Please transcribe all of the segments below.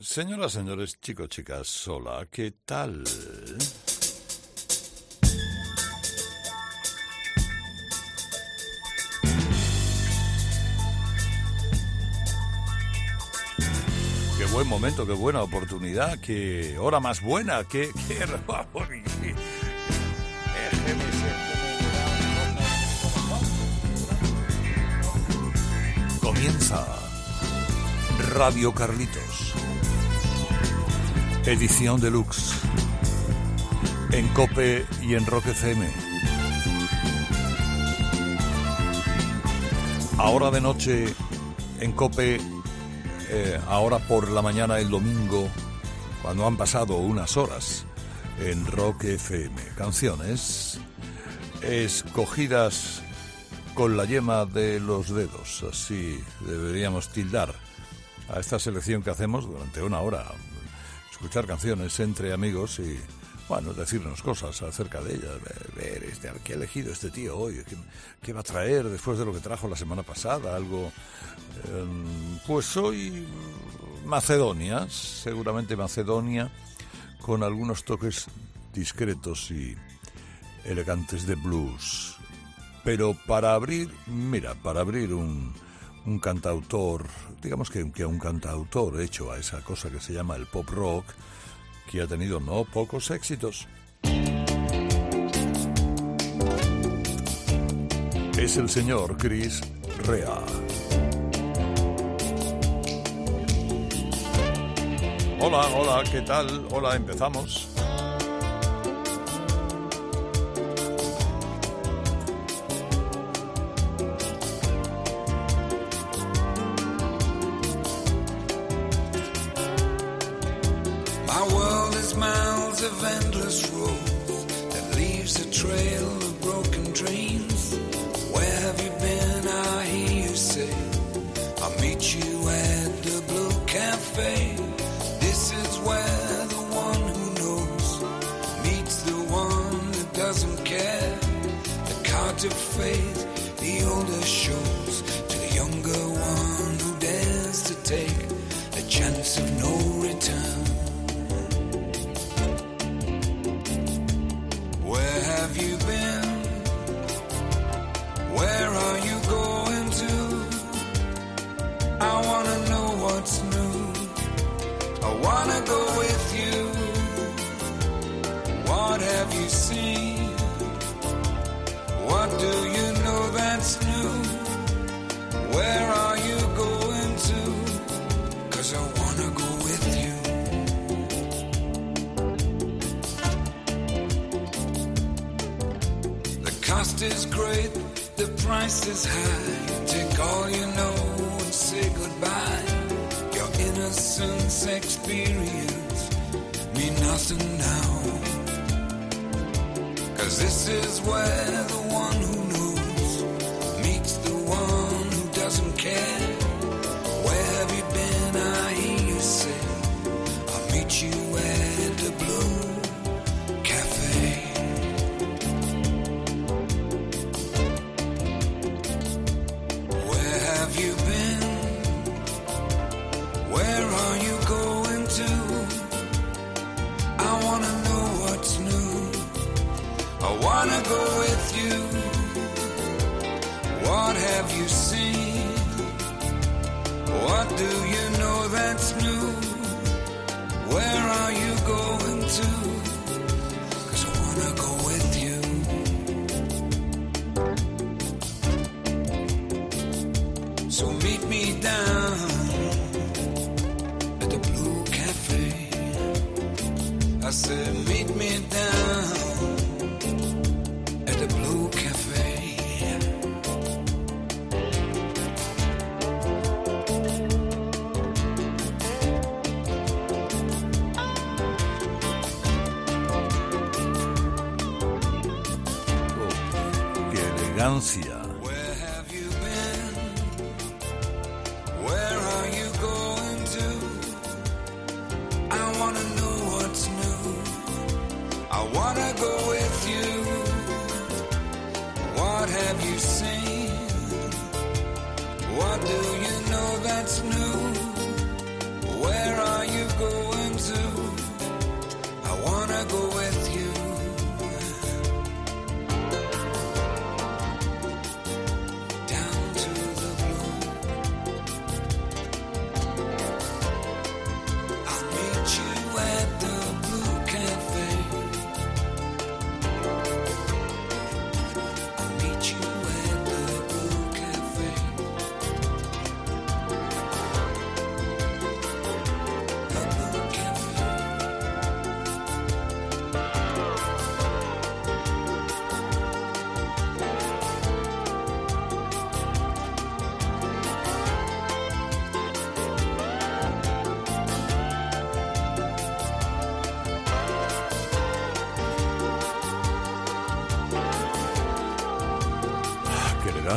Señoras, señores, chicos, chicas, hola, ¿qué tal? Qué buen momento, qué buena oportunidad, qué hora más buena, qué... qué... Comienza Radio Carlitos. Edición deluxe. En Cope y en Rock FM. Ahora de noche en Cope, eh, ahora por la mañana el domingo, cuando han pasado unas horas en Rock FM. Canciones escogidas con la yema de los dedos, así deberíamos tildar a esta selección que hacemos durante una hora, escuchar canciones entre amigos y, bueno, decirnos cosas acerca de ellas, ver, este, qué ha elegido este tío hoy, qué, va a traer después de lo que trajo la semana pasada, algo, em, pues hoy Macedonia, seguramente Macedonia, con algunos toques discretos y elegantes de blues. Pero para abrir, mira, para abrir un, un cantautor, digamos que, que un cantautor hecho a esa cosa que se llama el pop rock, que ha tenido no pocos éxitos. Es el señor Chris Rea. Hola, hola, ¿qué tal? Hola, empezamos.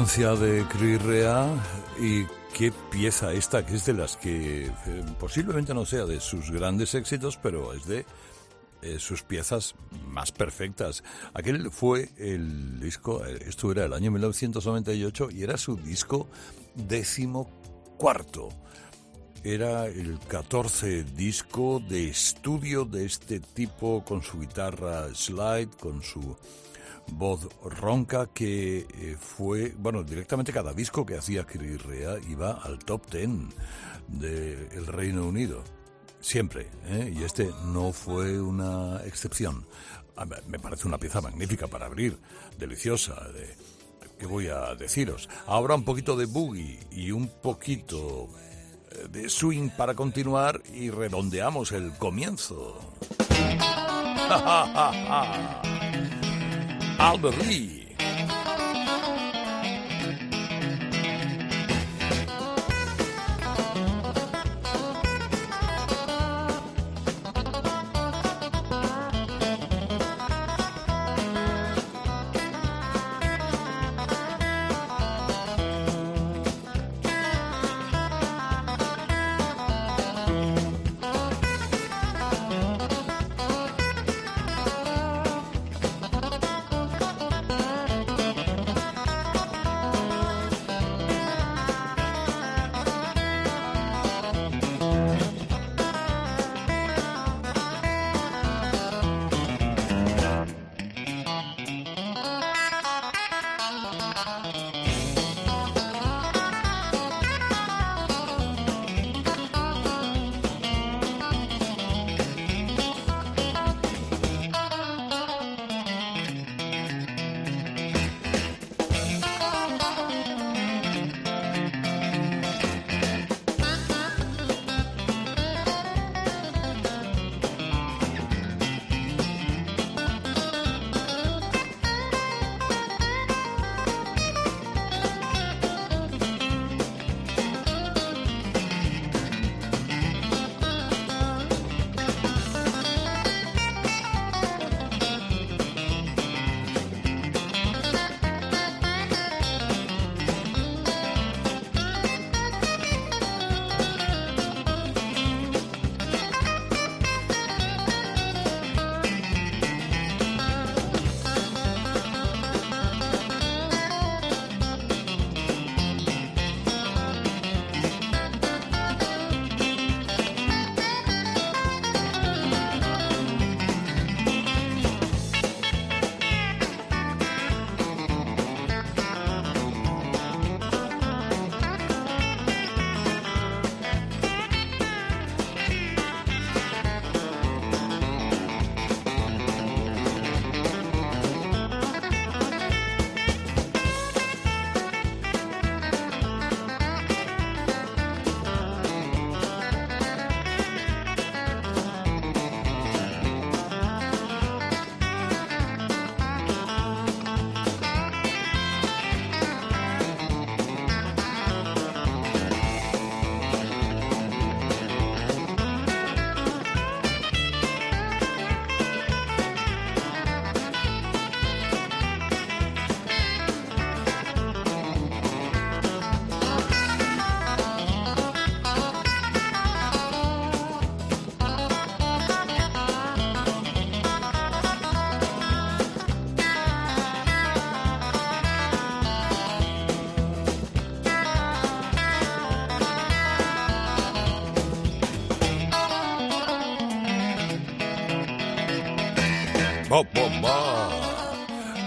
De Chris Rea y qué pieza esta, que es de las que eh, posiblemente no sea de sus grandes éxitos, pero es de eh, sus piezas más perfectas. Aquel fue el disco, eh, esto era el año 1998 y era su disco décimo cuarto. Era el 14 disco de estudio de este tipo con su guitarra slide, con su voz ronca que eh, fue, bueno, directamente cada disco que hacía Rea iba al top ten del Reino Unido. Siempre, ¿eh? y este no fue una excepción. Me parece una pieza magnífica para abrir, deliciosa, de, ¿qué voy a deciros? Ahora un poquito de boogie y un poquito eh, de swing para continuar y redondeamos el comienzo. Albert Lee.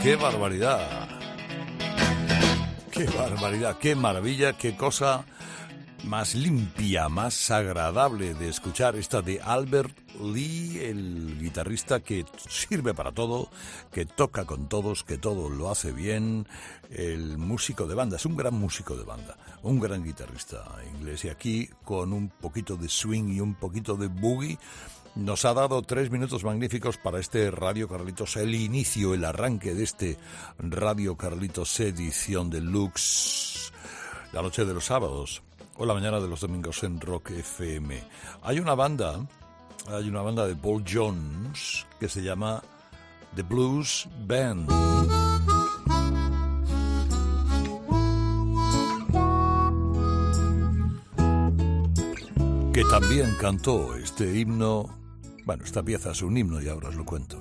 ¡Qué barbaridad! ¡Qué barbaridad! ¡Qué maravilla! ¡Qué cosa más limpia, más agradable de escuchar esta de Albert Lee, el guitarrista que sirve para todo, que toca con todos, que todo lo hace bien, el músico de banda, es un gran músico de banda, un gran guitarrista inglés y aquí con un poquito de swing y un poquito de boogie nos ha dado tres minutos magníficos para este Radio Carlitos, el inicio, el arranque de este Radio Carlitos edición deluxe, la noche de los sábados o la mañana de los domingos en Rock FM. Hay una banda, hay una banda de Paul Jones que se llama The Blues Band. que también cantó este himno bueno, esta pieza es un himno y ahora os lo cuento.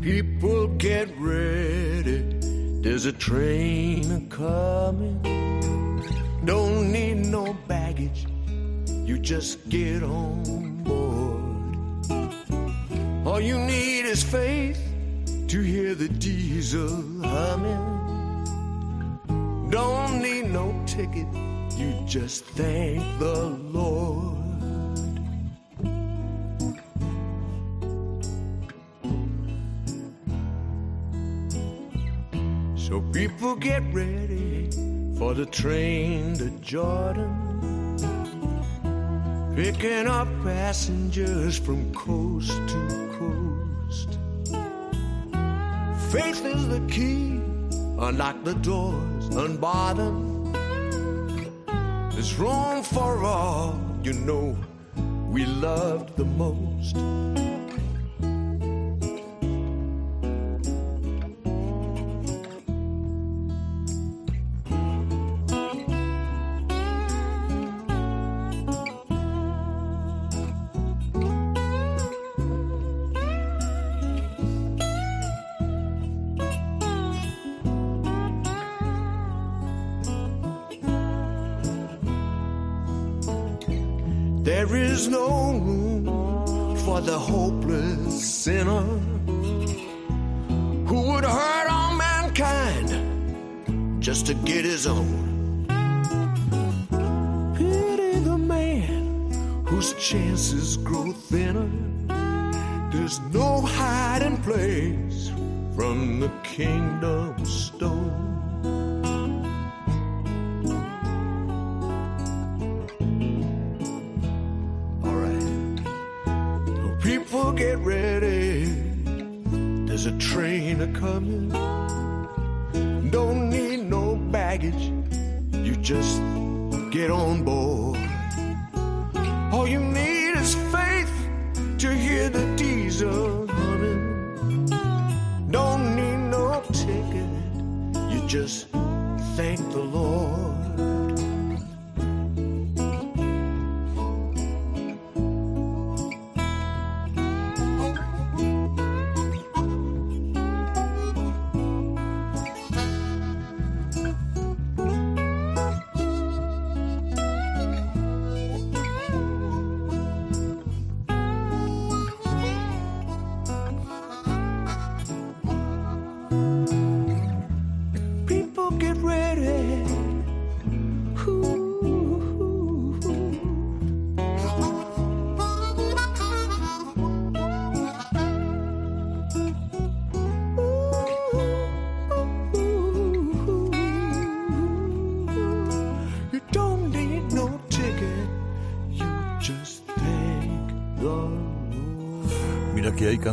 People get ready, there's a train coming. Don't need no baggage, you just get on board. All you need is faith to hear the diesel humming. Don't need no ticket, you just thank the Lord. So people get ready for the train to Jordan. Picking up passengers from coast to Faith is the key. Unlock the doors, unbar them. There's room for all you know we loved the most. Kingdom stone. All right. People get ready. There's a train a coming. You just thank the Lord.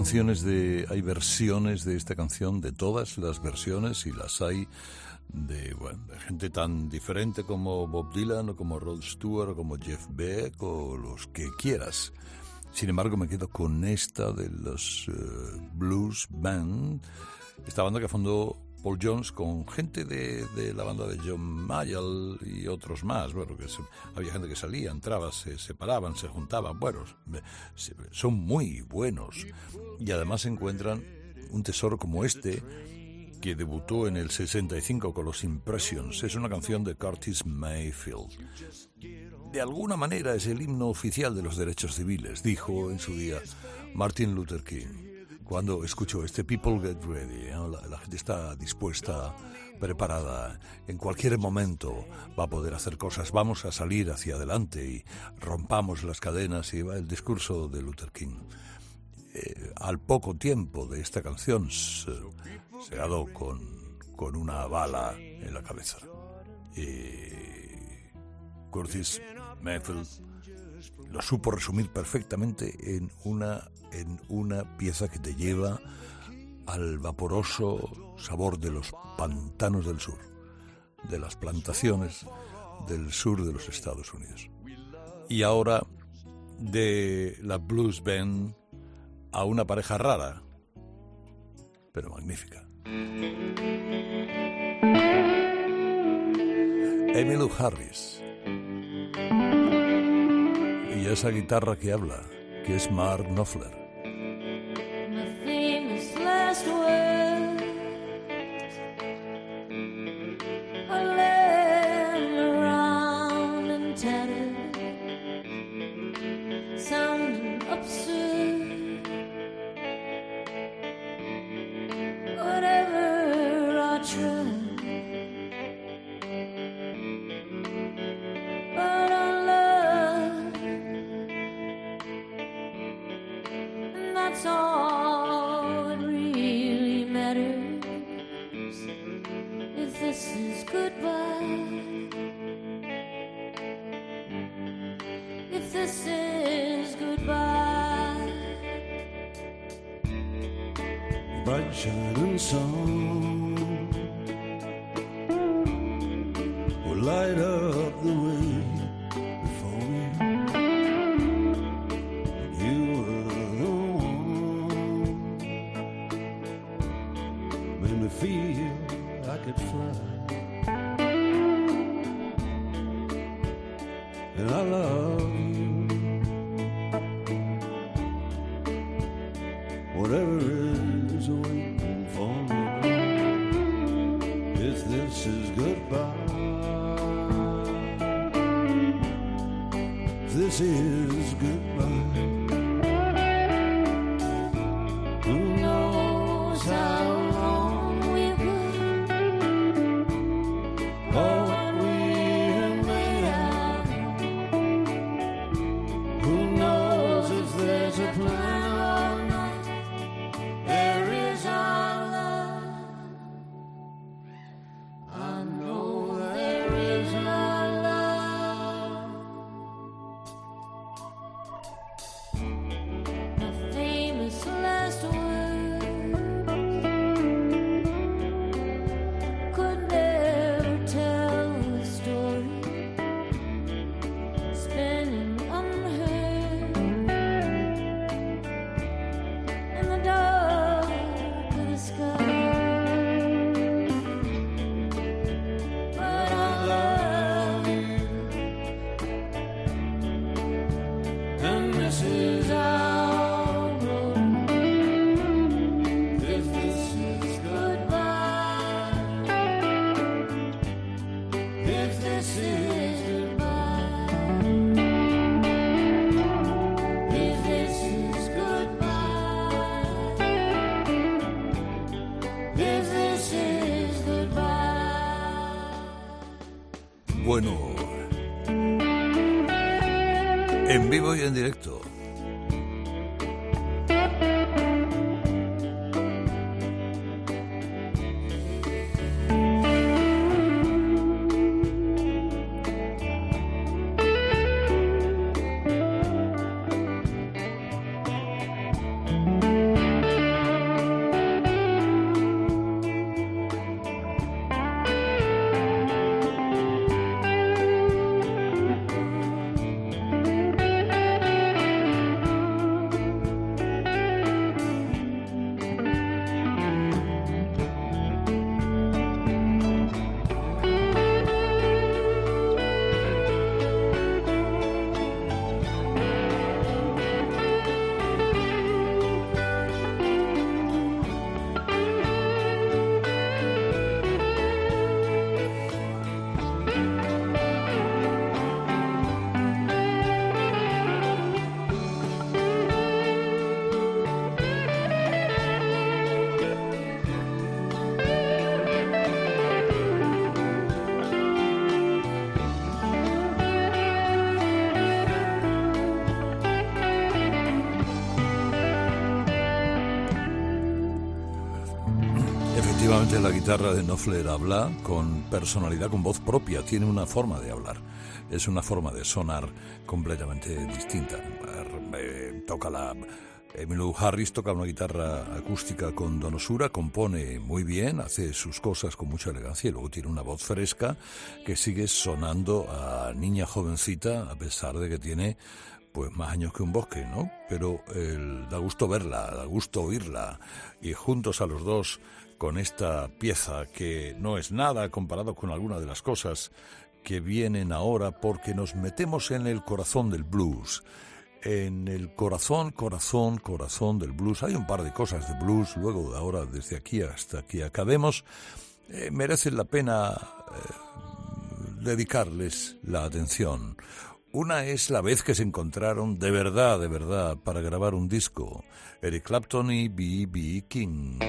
De, hay versiones de esta canción, de todas las versiones, y las hay de, bueno, de gente tan diferente como Bob Dylan, o como Rod Stewart, o como Jeff Beck, o los que quieras. Sin embargo, me quedo con esta de los eh, Blues Band, esta banda que fundó Paul Jones con gente de, de la banda de John Mayall y otros más. Bueno, que había gente que salía, entraba, se separaban, se juntaban. Bueno, son muy buenos. Y además encuentran un tesoro como este que debutó en el 65 con los Impressions. Es una canción de Curtis Mayfield. De alguna manera es el himno oficial de los derechos civiles, dijo en su día Martin Luther King. Cuando escuchó este People Get Ready, ¿no? la, gente está dispuesta, preparada, en cualquier momento va a poder hacer cosas, vamos a salir hacia adelante y rompamos las cadenas y va el discurso de Luther King. Eh, al poco tiempo de esta canción se, se dado con, con una bala en la cabeza. Y Curtis Mayfield lo supo resumir perfectamente en una, en una pieza que te lleva al vaporoso sabor de los pantanos del sur, de las plantaciones del sur de los Estados Unidos. Y ahora de la Blues Band a una pareja rara, pero magnífica. Emmylou Harris. Y esa guitarra que habla, que es Mark Knopfler. Bright shining song will light up. Bueno, la guitarra de Knopfler habla con personalidad, con voz propia, tiene una forma de hablar, es una forma de sonar completamente distinta. Eh, toca la... Emilio Harris toca una guitarra acústica con donosura, compone muy bien, hace sus cosas con mucha elegancia y luego tiene una voz fresca que sigue sonando a niña jovencita a pesar de que tiene pues más años que un bosque, ¿no? Pero da gusto verla, da gusto oírla y juntos a los dos con esta pieza que no es nada comparado con alguna de las cosas que vienen ahora porque nos metemos en el corazón del blues. En el corazón, corazón, corazón del blues. Hay un par de cosas de blues, luego de ahora, desde aquí hasta que acabemos, eh, merecen la pena eh, dedicarles la atención. Una es la vez que se encontraron de verdad, de verdad, para grabar un disco, Eric Clapton y B.B. King.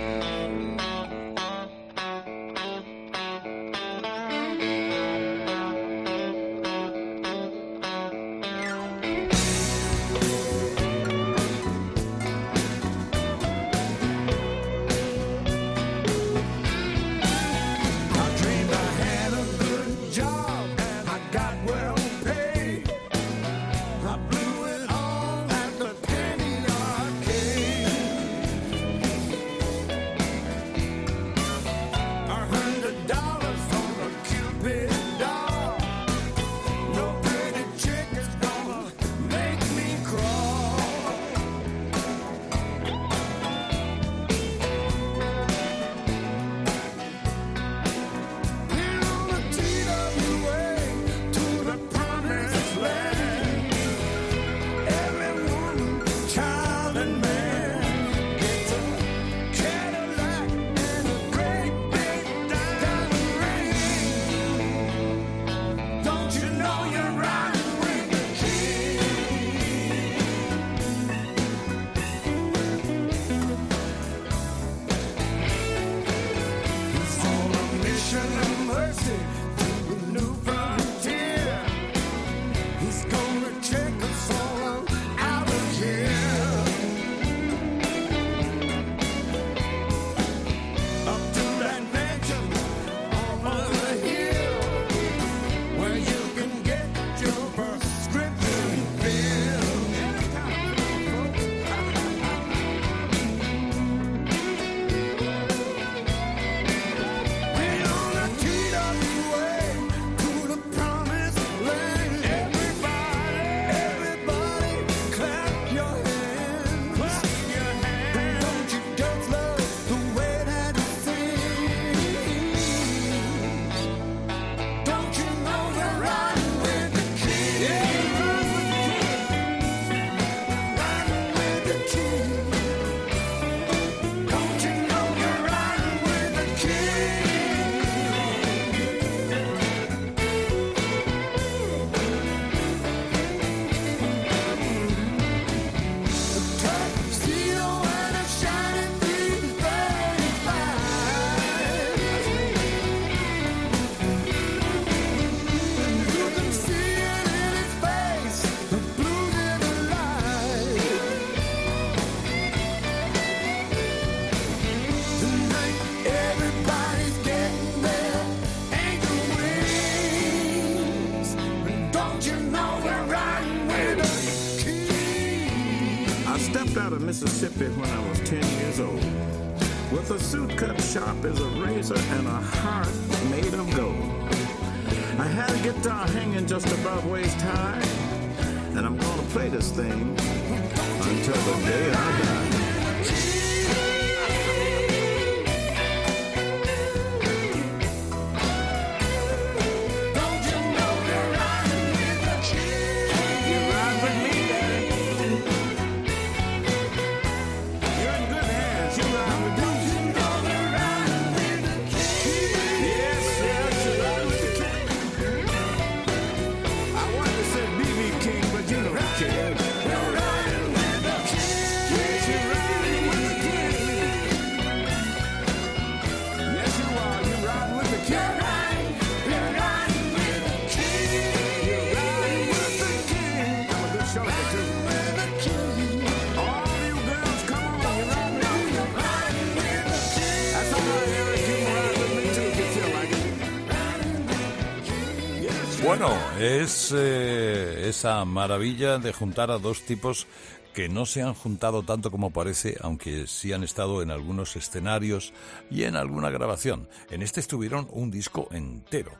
Bueno, es eh, esa maravilla de juntar a dos tipos que no se han juntado tanto como parece, aunque sí han estado en algunos escenarios y en alguna grabación. En este estuvieron un disco entero,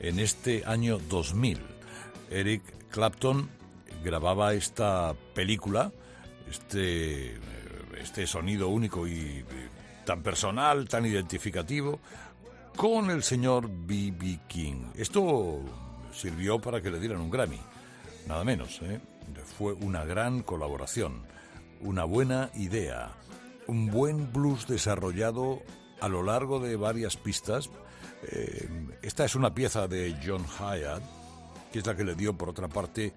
en este año 2000. Eric Clapton grababa esta película, este, este sonido único y tan personal, tan identificativo, con el señor B.B. King. Esto sirvió para que le dieran un Grammy, nada menos. ¿eh? Fue una gran colaboración, una buena idea, un buen blues desarrollado a lo largo de varias pistas. Eh, esta es una pieza de John Hyatt, que es la que le dio, por otra parte,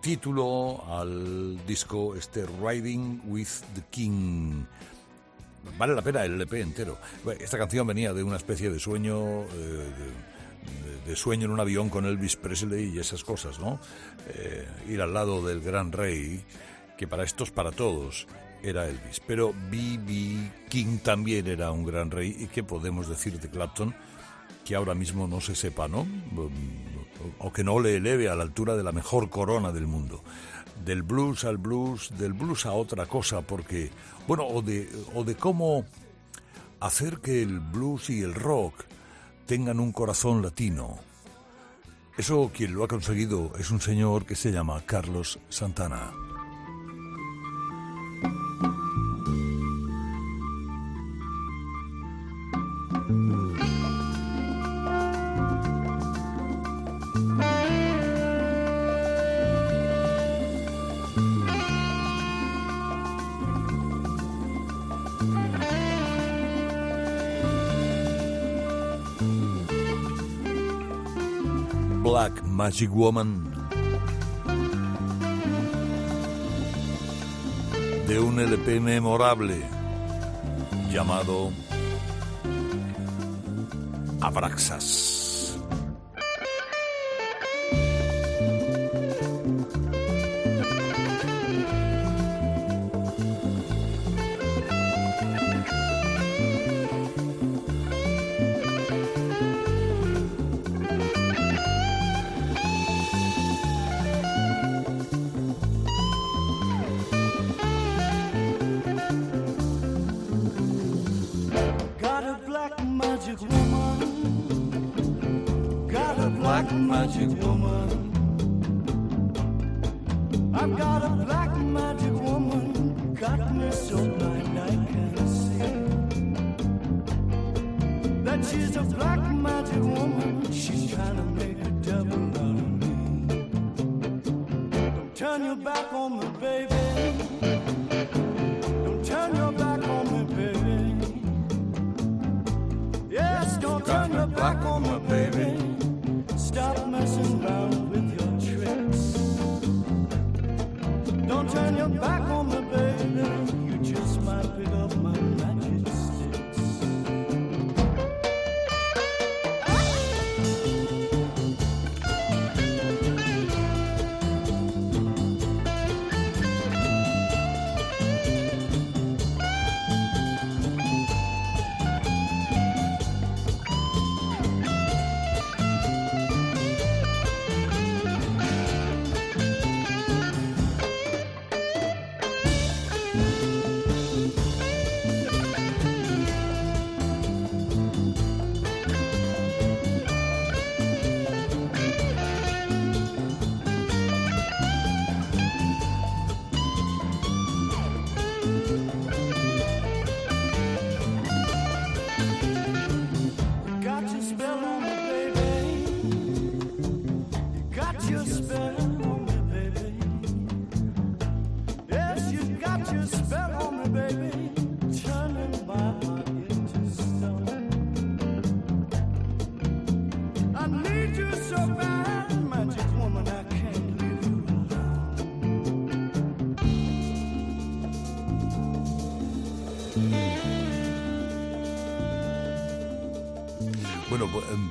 título al disco este Riding with the King. Vale la pena el LP entero. Esta canción venía de una especie de sueño, eh, sueño en un avión con Elvis Presley y esas cosas, ¿no? Eh, ir al lado del gran rey, que para estos, para todos, era Elvis. Pero B.B. King también era un gran rey. ¿Y qué podemos decir de Clapton? Que ahora mismo no se sepa, ¿no? O que no le eleve a la altura de la mejor corona del mundo. Del blues al blues, del blues a otra cosa, porque, bueno, o de, o de cómo hacer que el blues y el rock tengan un corazón latino. Eso quien lo ha conseguido es un señor que se llama Carlos Santana. Magic Woman de un LP memorable llamado Abraxas.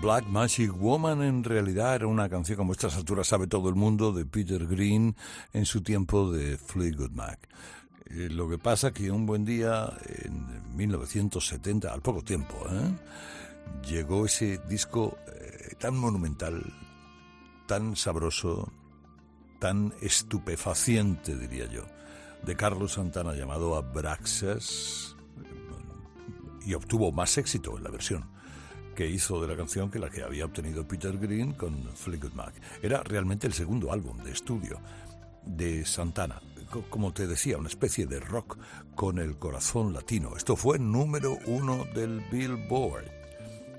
Black Magic Woman en realidad era una canción como estas alturas sabe todo el mundo de Peter Green en su tiempo de Fleetwood Mac. Eh, lo que pasa que un buen día, en 1970, al poco tiempo, ¿eh? llegó ese disco eh, tan monumental, tan sabroso, tan estupefaciente, diría yo, de Carlos Santana llamado Abraxas y obtuvo más éxito en la versión que hizo de la canción que la que había obtenido Peter Green con Fleetwood Mac. Era realmente el segundo álbum de estudio. de Santana. Como te decía, una especie de rock con el corazón latino. Esto fue número uno del Billboard.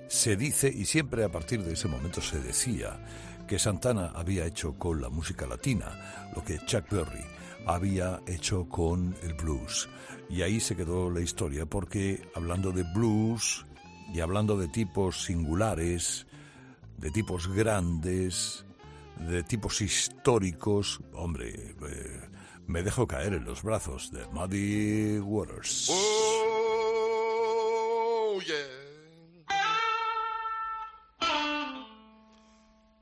Se dice, y siempre a partir de ese momento se decía, que Santana había hecho con la música latina, lo que Chuck Berry había hecho con el blues. Y ahí se quedó la historia, porque hablando de blues y hablando de tipos singulares, de tipos grandes, de tipos históricos, hombre, eh, me dejo caer en los brazos de Muddy Waters. Oh.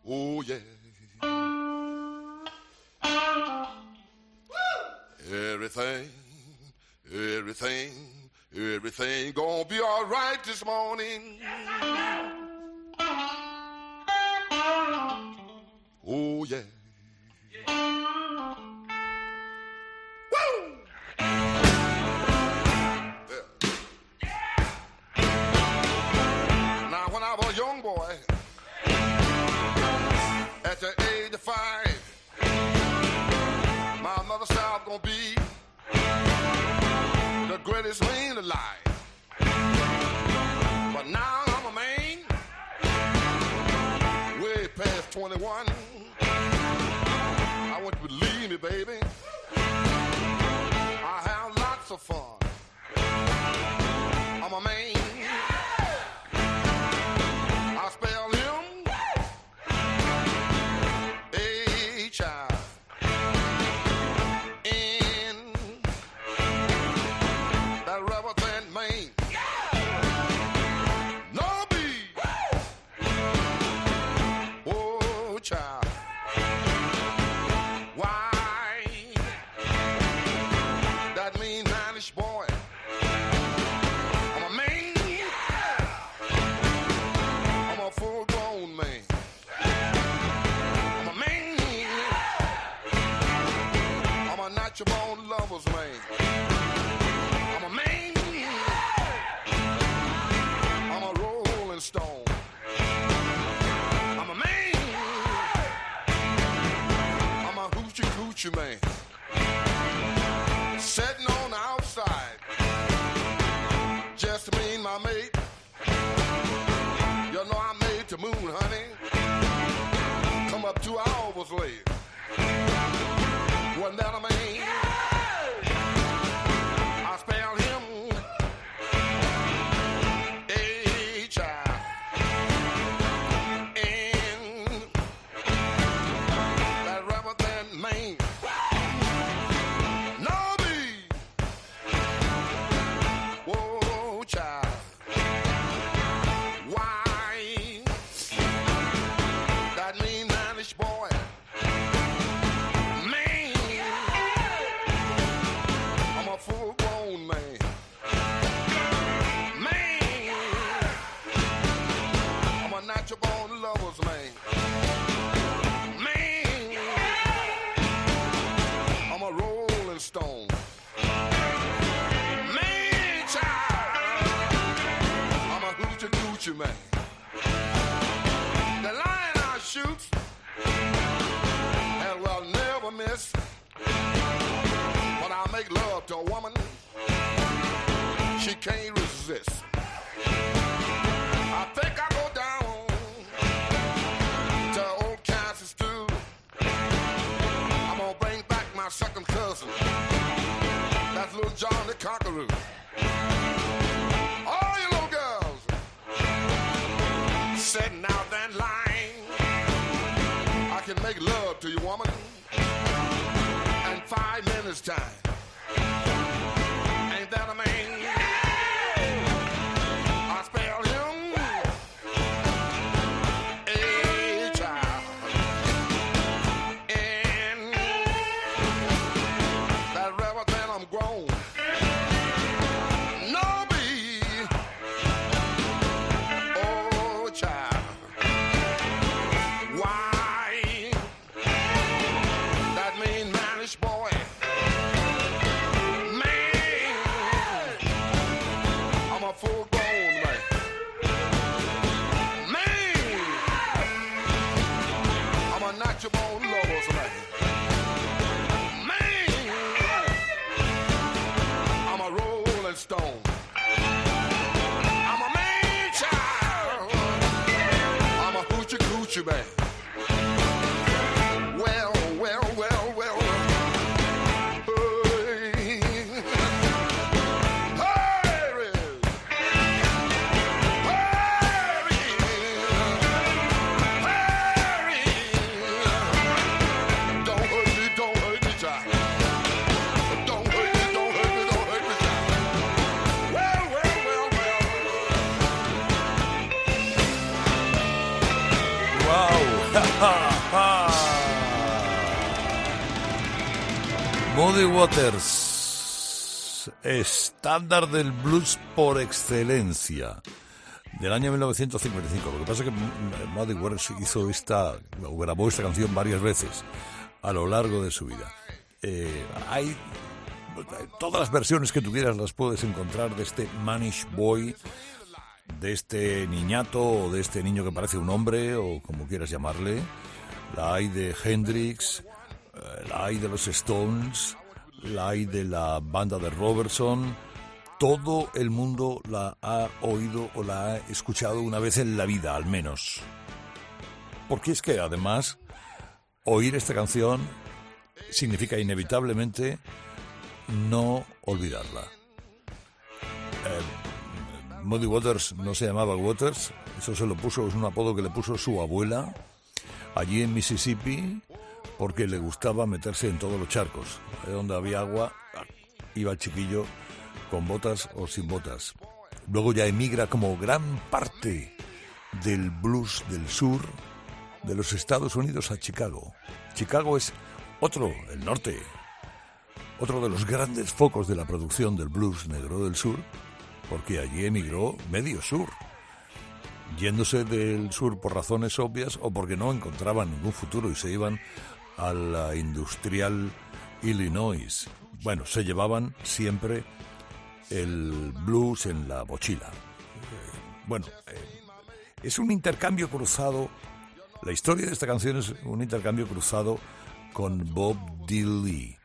Oh, everything gonna be all right this morning. Oh, yeah. Woo! Band man. Coochie man. The lion I shoot and will never miss. When I make love to a woman, she can't resist. I think I go down to old Kansas. I'm gonna bring back my second cousin. That's little John the Conqueror. Waters, estándar del blues por excelencia, del año 1955. Lo que pasa es que Muddy Waters hizo esta, o grabó esta canción varias veces a lo largo de su vida. Eh, hay todas las versiones que tú quieras las puedes encontrar de este Manish Boy, de este niñato o de este niño que parece un hombre o como quieras llamarle. La hay de Hendrix, eh, la hay de los Stones, la hay de la banda de Robertson. Todo el mundo la ha oído o la ha escuchado una vez en la vida, al menos. Porque es que además oír esta canción significa inevitablemente no olvidarla. Eh, Muddy Waters no se llamaba Waters, eso se lo puso, es un apodo que le puso su abuela allí en Mississippi porque le gustaba meterse en todos los charcos. Donde había agua, iba el chiquillo con botas o sin botas. Luego ya emigra como gran parte del blues del sur de los Estados Unidos a Chicago. Chicago es otro, el norte, otro de los grandes focos de la producción del blues negro del sur, porque allí emigró medio sur, yéndose del sur por razones obvias o porque no encontraban ningún futuro y se iban a la industrial Illinois. Bueno, se llevaban siempre el blues en la mochila. Eh, bueno, eh, es un intercambio cruzado. La historia de esta canción es un intercambio cruzado con Bob Dylan,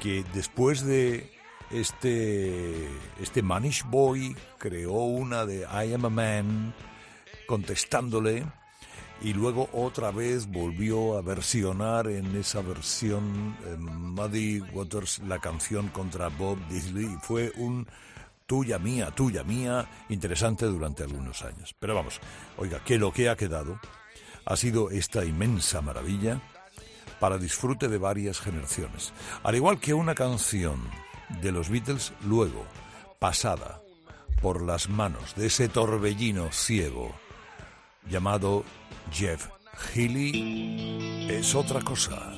que después de este, este Manish Boy creó una de I Am a Man contestándole y luego otra vez volvió a versionar en esa versión eh, Muddy Waters la canción contra Bob Disley y fue un tuya mía, tuya mía, interesante durante algunos años. Pero vamos, oiga, que lo que ha quedado ha sido esta inmensa maravilla para disfrute de varias generaciones. Al igual que una canción de los Beatles luego, pasada por las manos de ese torbellino ciego llamado Jeff Healy, es otra cosa.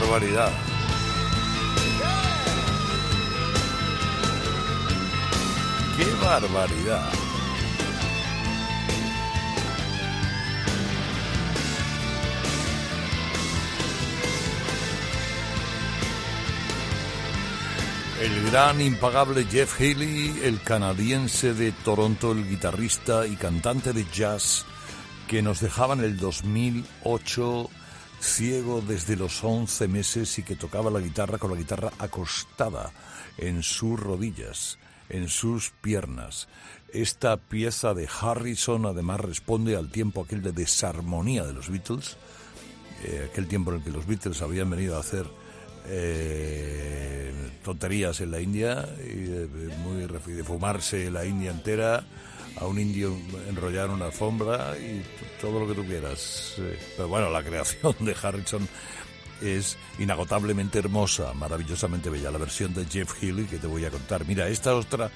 Barbaridad! ¡Qué barbaridad! El gran impagable Jeff Healey, el canadiense de Toronto, el guitarrista y cantante de jazz que nos dejaba en el 2008 ciego desde los 11 meses y que tocaba la guitarra con la guitarra acostada en sus rodillas, en sus piernas. Esta pieza de Harrison además responde al tiempo aquel de desarmonía de los Beatles, eh, aquel tiempo en el que los Beatles habían venido a hacer eh, tonterías en la India y de, muy, de fumarse la India entera a un indio enrollar una alfombra y todo lo que tú quieras. Pero bueno, la creación de Harrison es inagotablemente hermosa, maravillosamente bella. La versión de Jeff Healey que te voy a contar. Mira, esta otra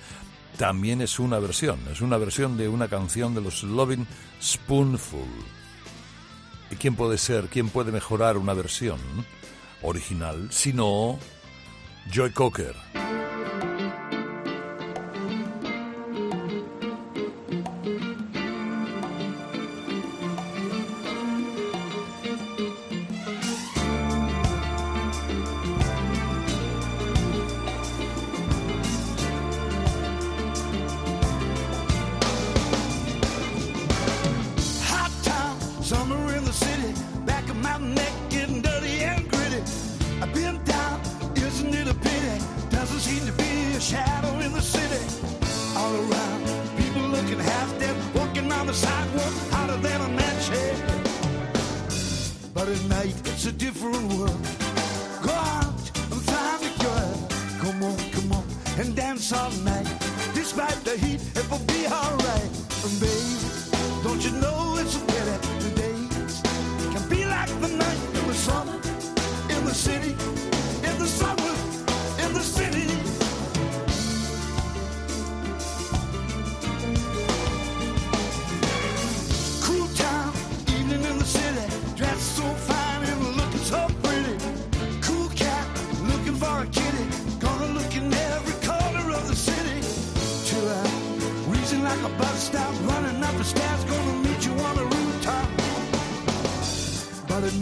también es una versión, es una versión de una canción de los Loving Spoonful. ¿Y quién puede ser, quién puede mejorar una versión original si no Joy Cocker?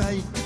like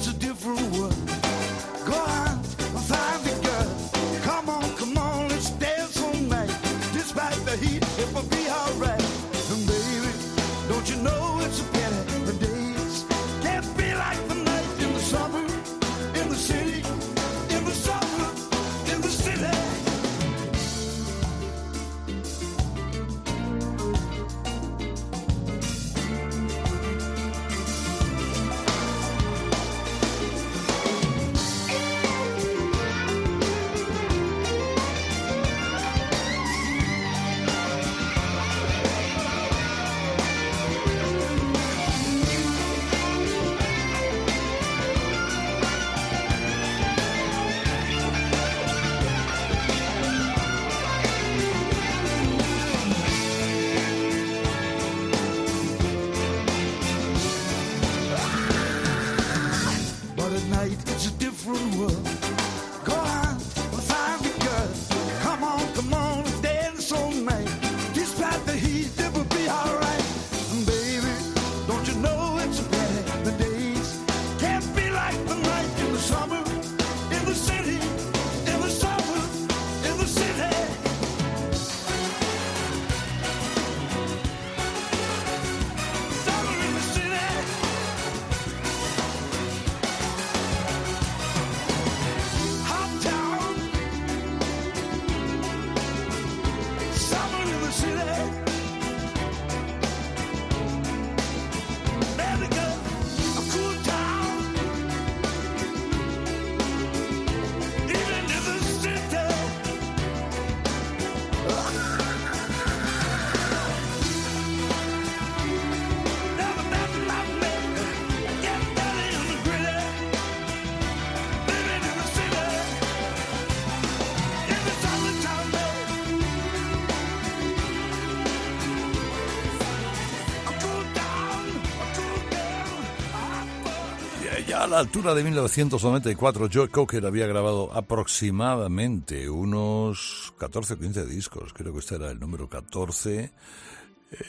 la altura de 1994, Joe Cocker había grabado aproximadamente unos 14 o 15 discos, creo que este era el número 14,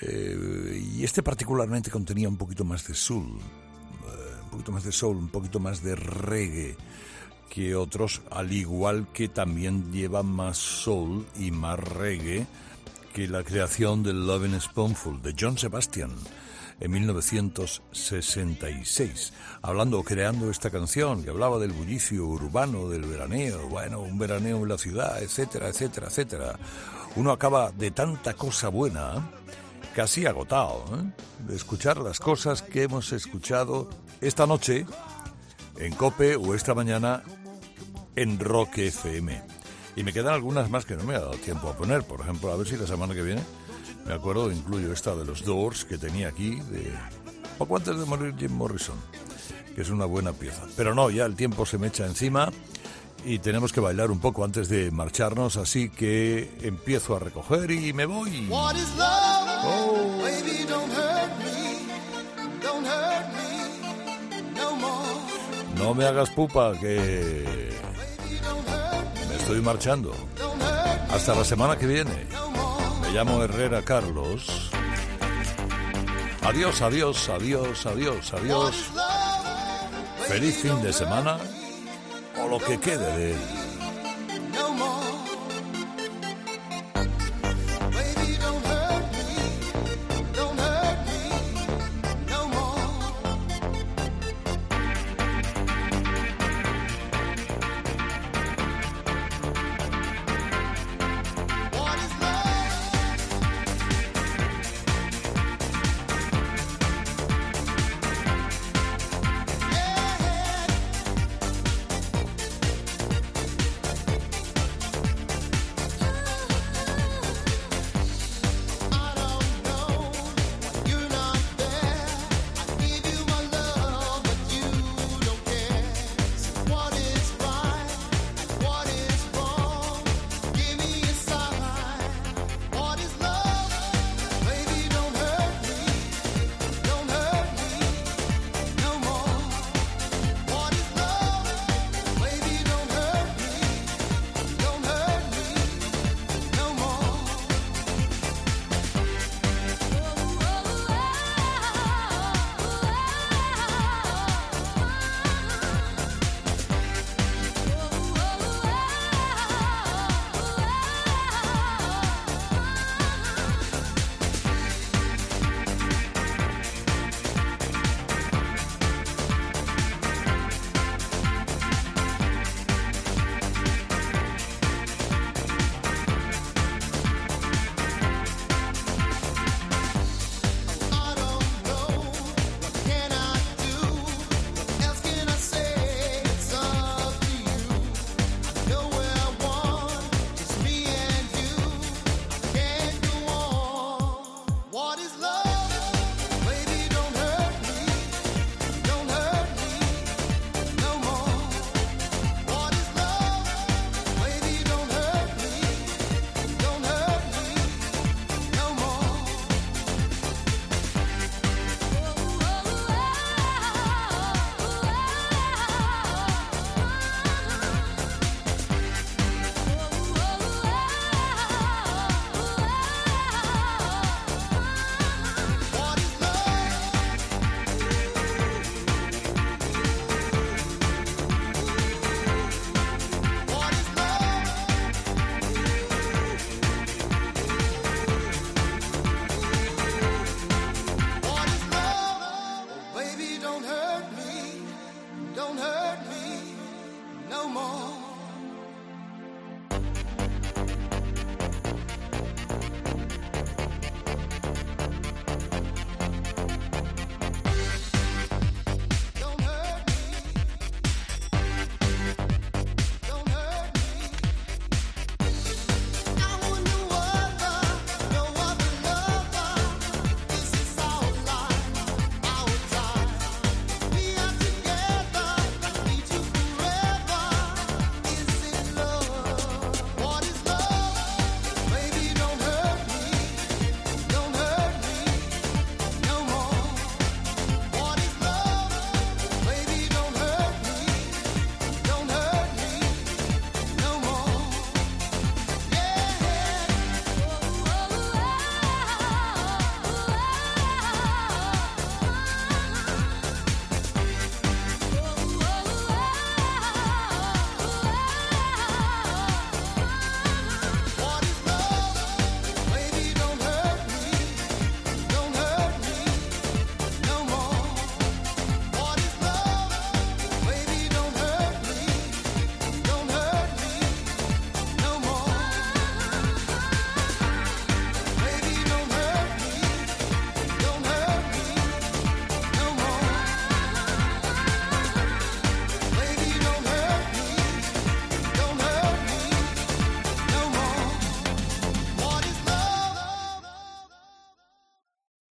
eh, y este particularmente contenía un poquito más de soul, eh, un poquito más de soul, un poquito más de reggae que otros, al igual que también lleva más soul y más reggae que la creación del Loving Spoonful de John Sebastian en 1966, hablando o creando esta canción que hablaba del bullicio urbano, del veraneo, bueno, un veraneo en la ciudad, etcétera, etcétera, etcétera. Uno acaba de tanta cosa buena, casi agotado, ¿eh? de escuchar las cosas que hemos escuchado esta noche en Cope o esta mañana en Rock FM. Y me quedan algunas más que no me ha dado tiempo a poner. Por ejemplo, a ver si la semana que viene me acuerdo, incluyo esta de los Doors que tenía aquí, de poco antes de morir Jim Morrison, que es una buena pieza. Pero no, ya el tiempo se me echa encima y tenemos que bailar un poco antes de marcharnos, así que empiezo a recoger y me voy. What is love? Baby, don't hurt me. Don't hurt me no more. No me hagas pupa, que me. estoy marchando. Hasta la semana que viene. Llamo Herrera Carlos. Adiós, adiós, adiós, adiós, adiós. Feliz fin de semana o lo que quede de él.